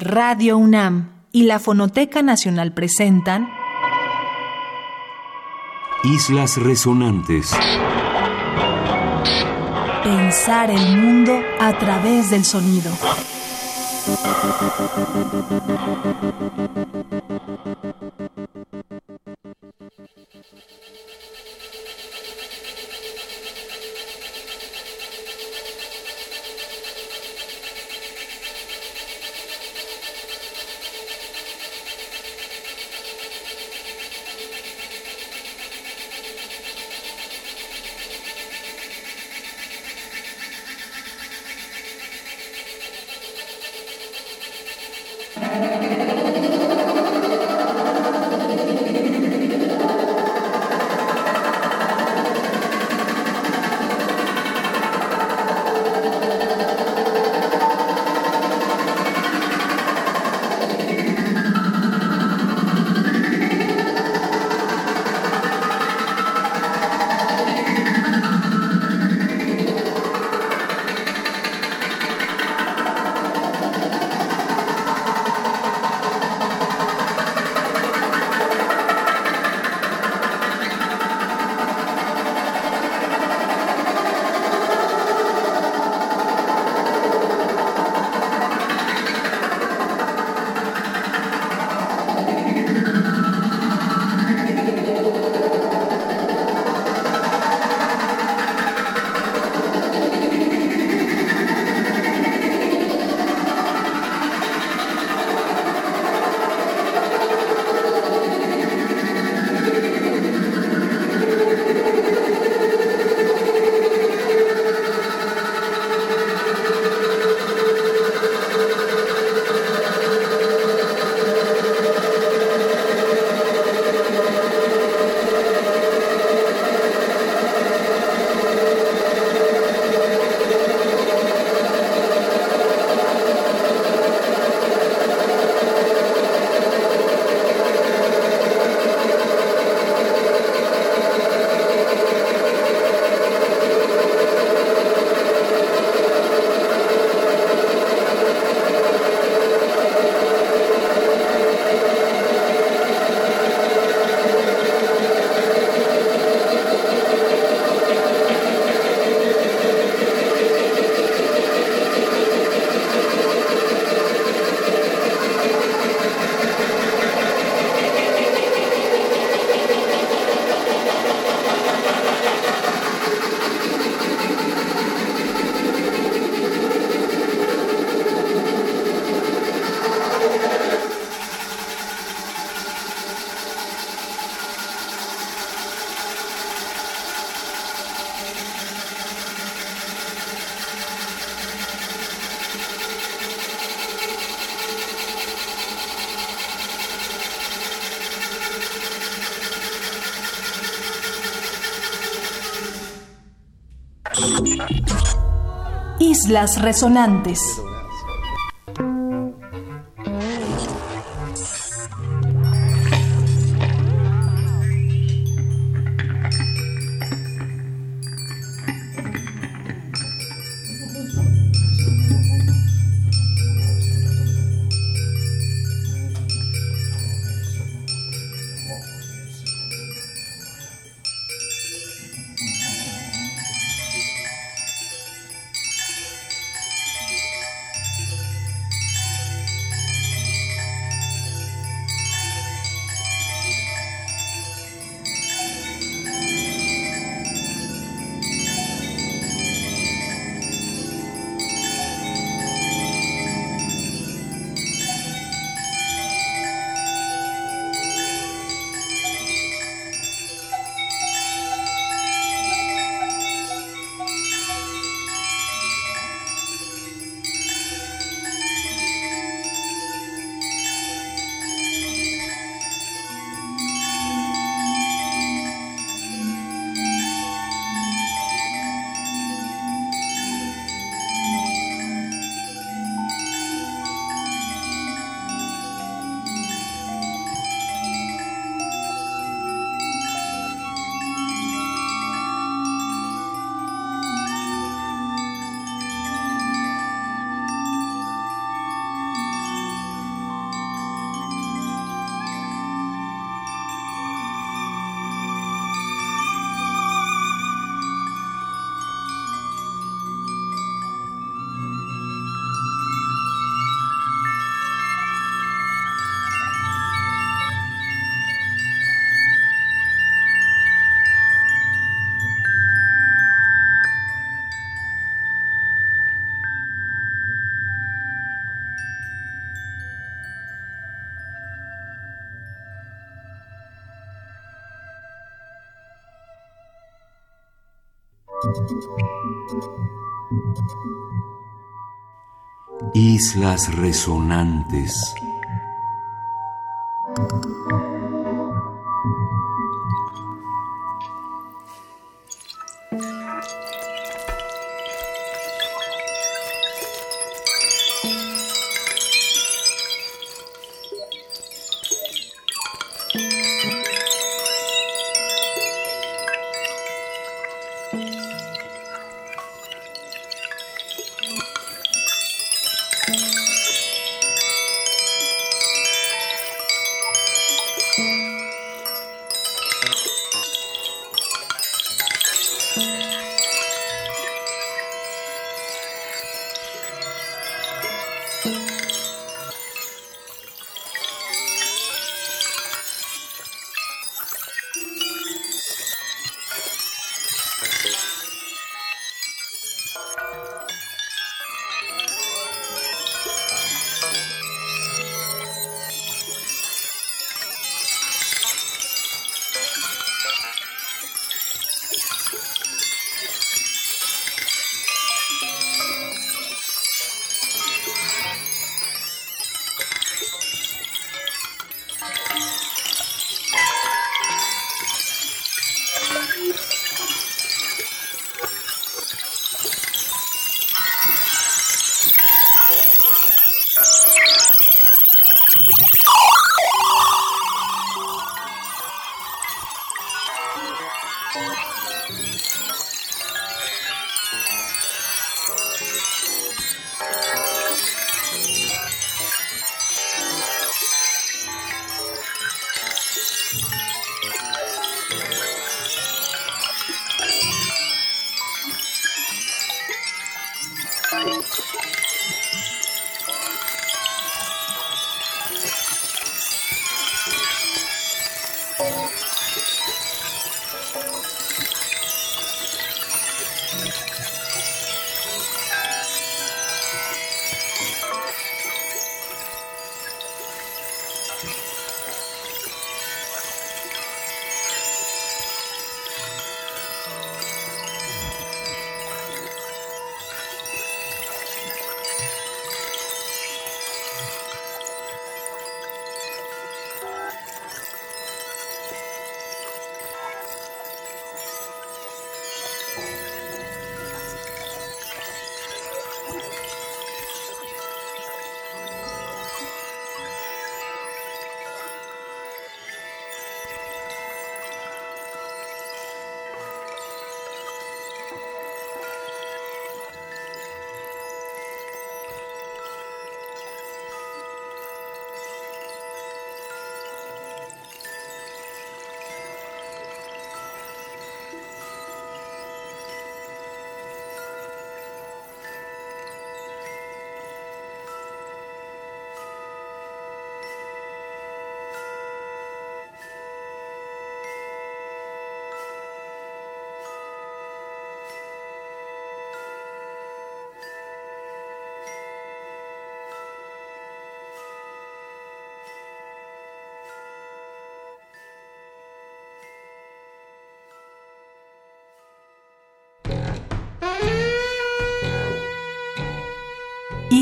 Radio UNAM y la Fonoteca Nacional presentan Islas Resonantes. Pensar el mundo a través del sonido. Islas Resonantes. Islas resonantes. Música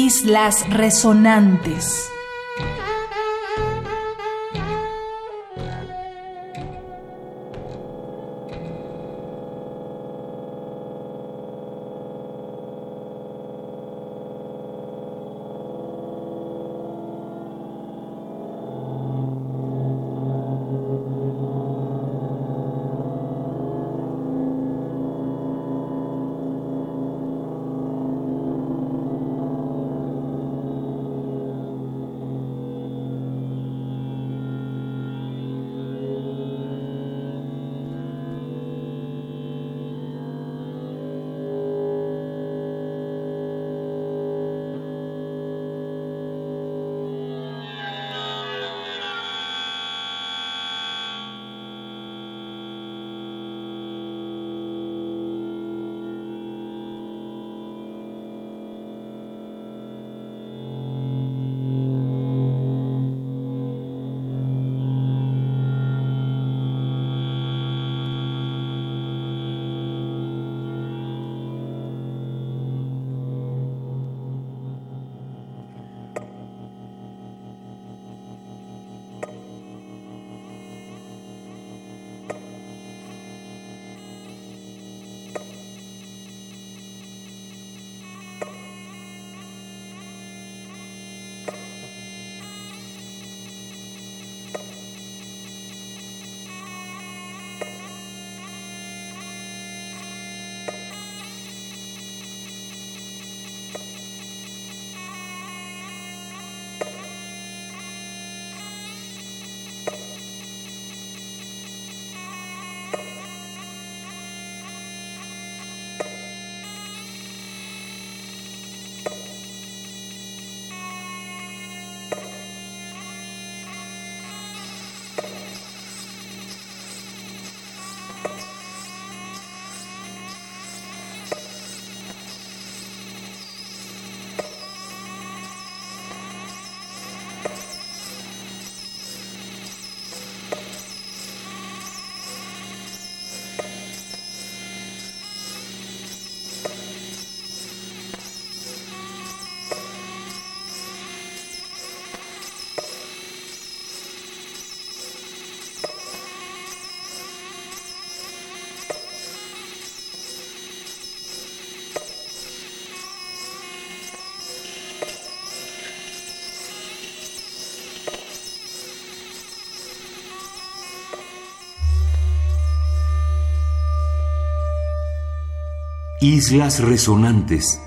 Islas Resonantes. Islas Resonantes.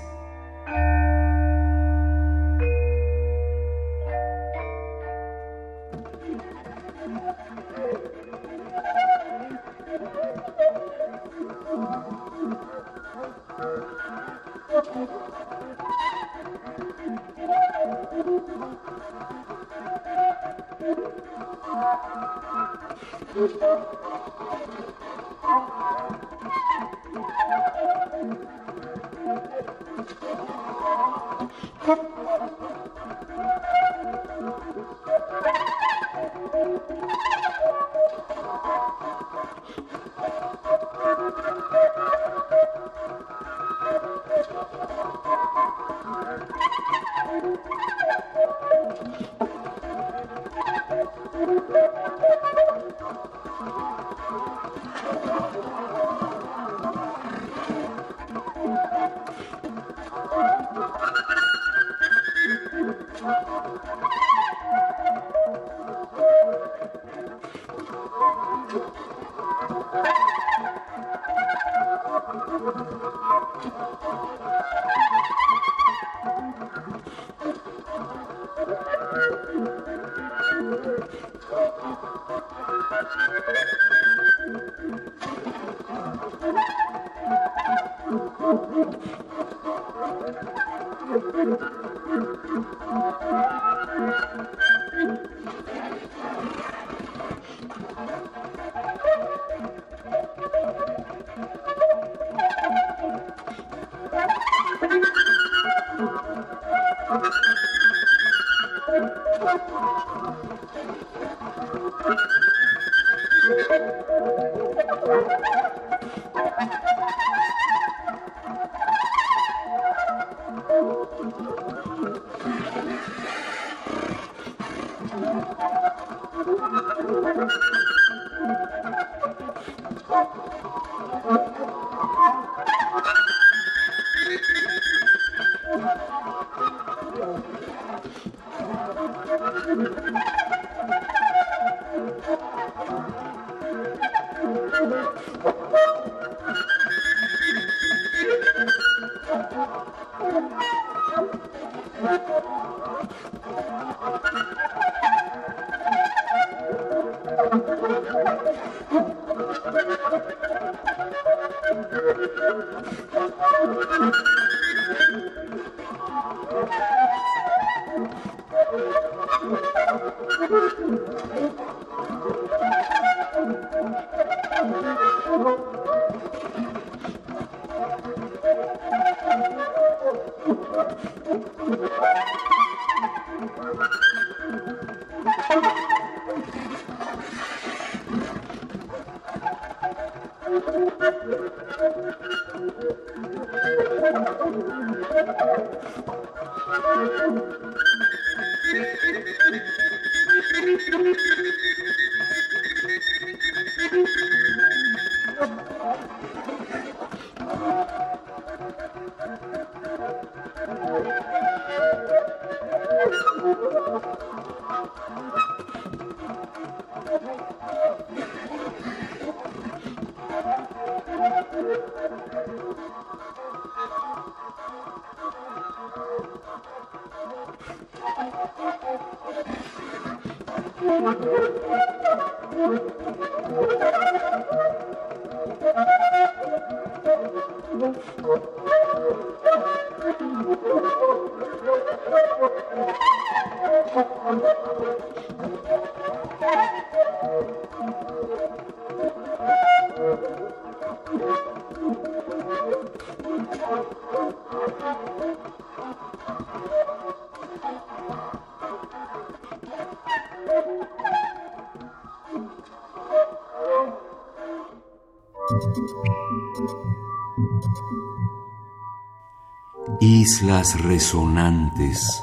Islas resonantes.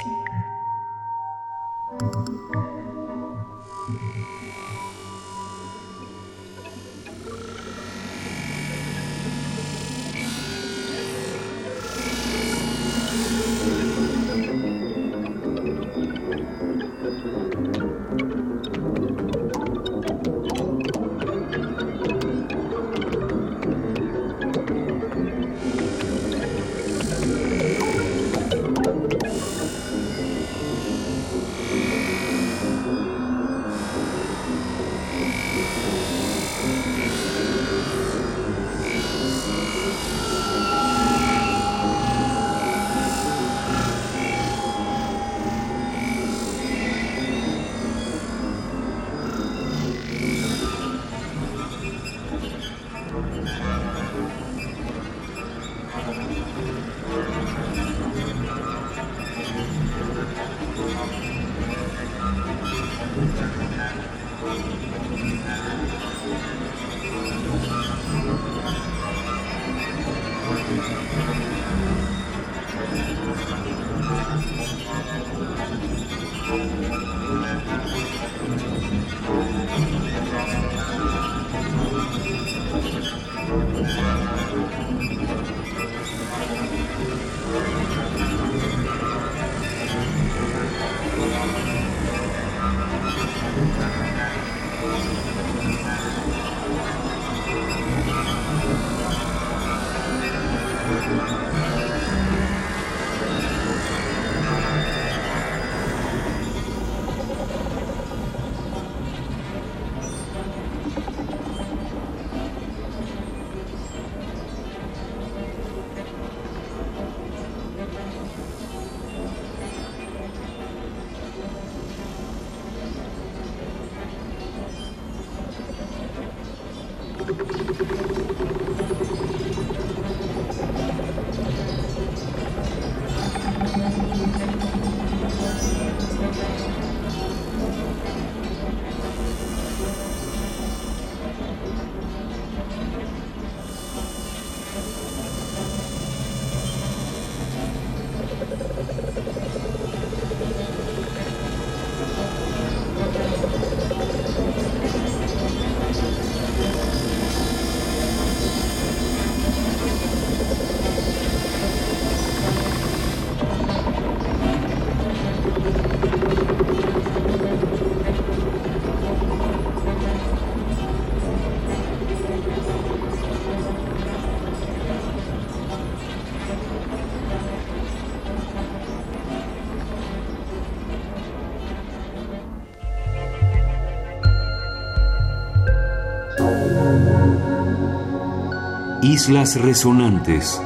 Islas Resonantes.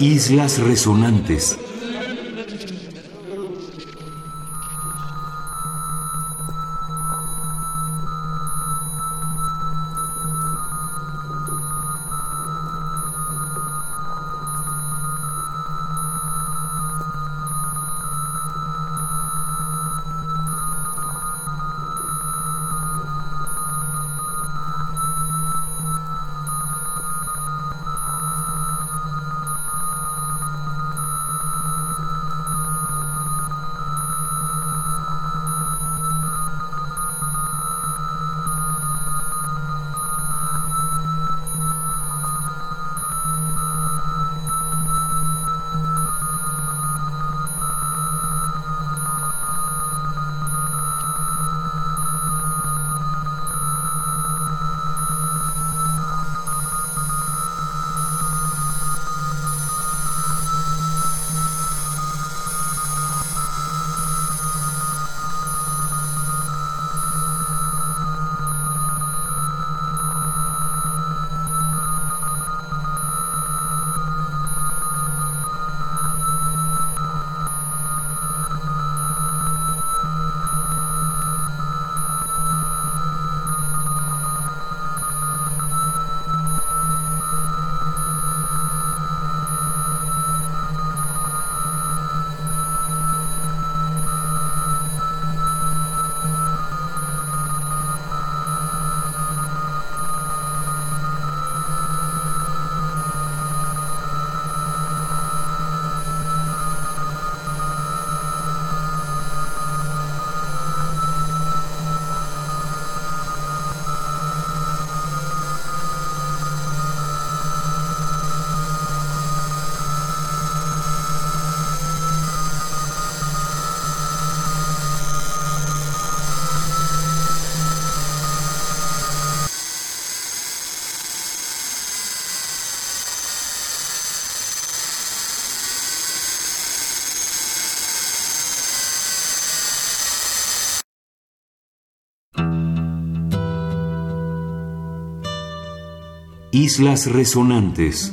Islas Resonantes. Islas Resonantes.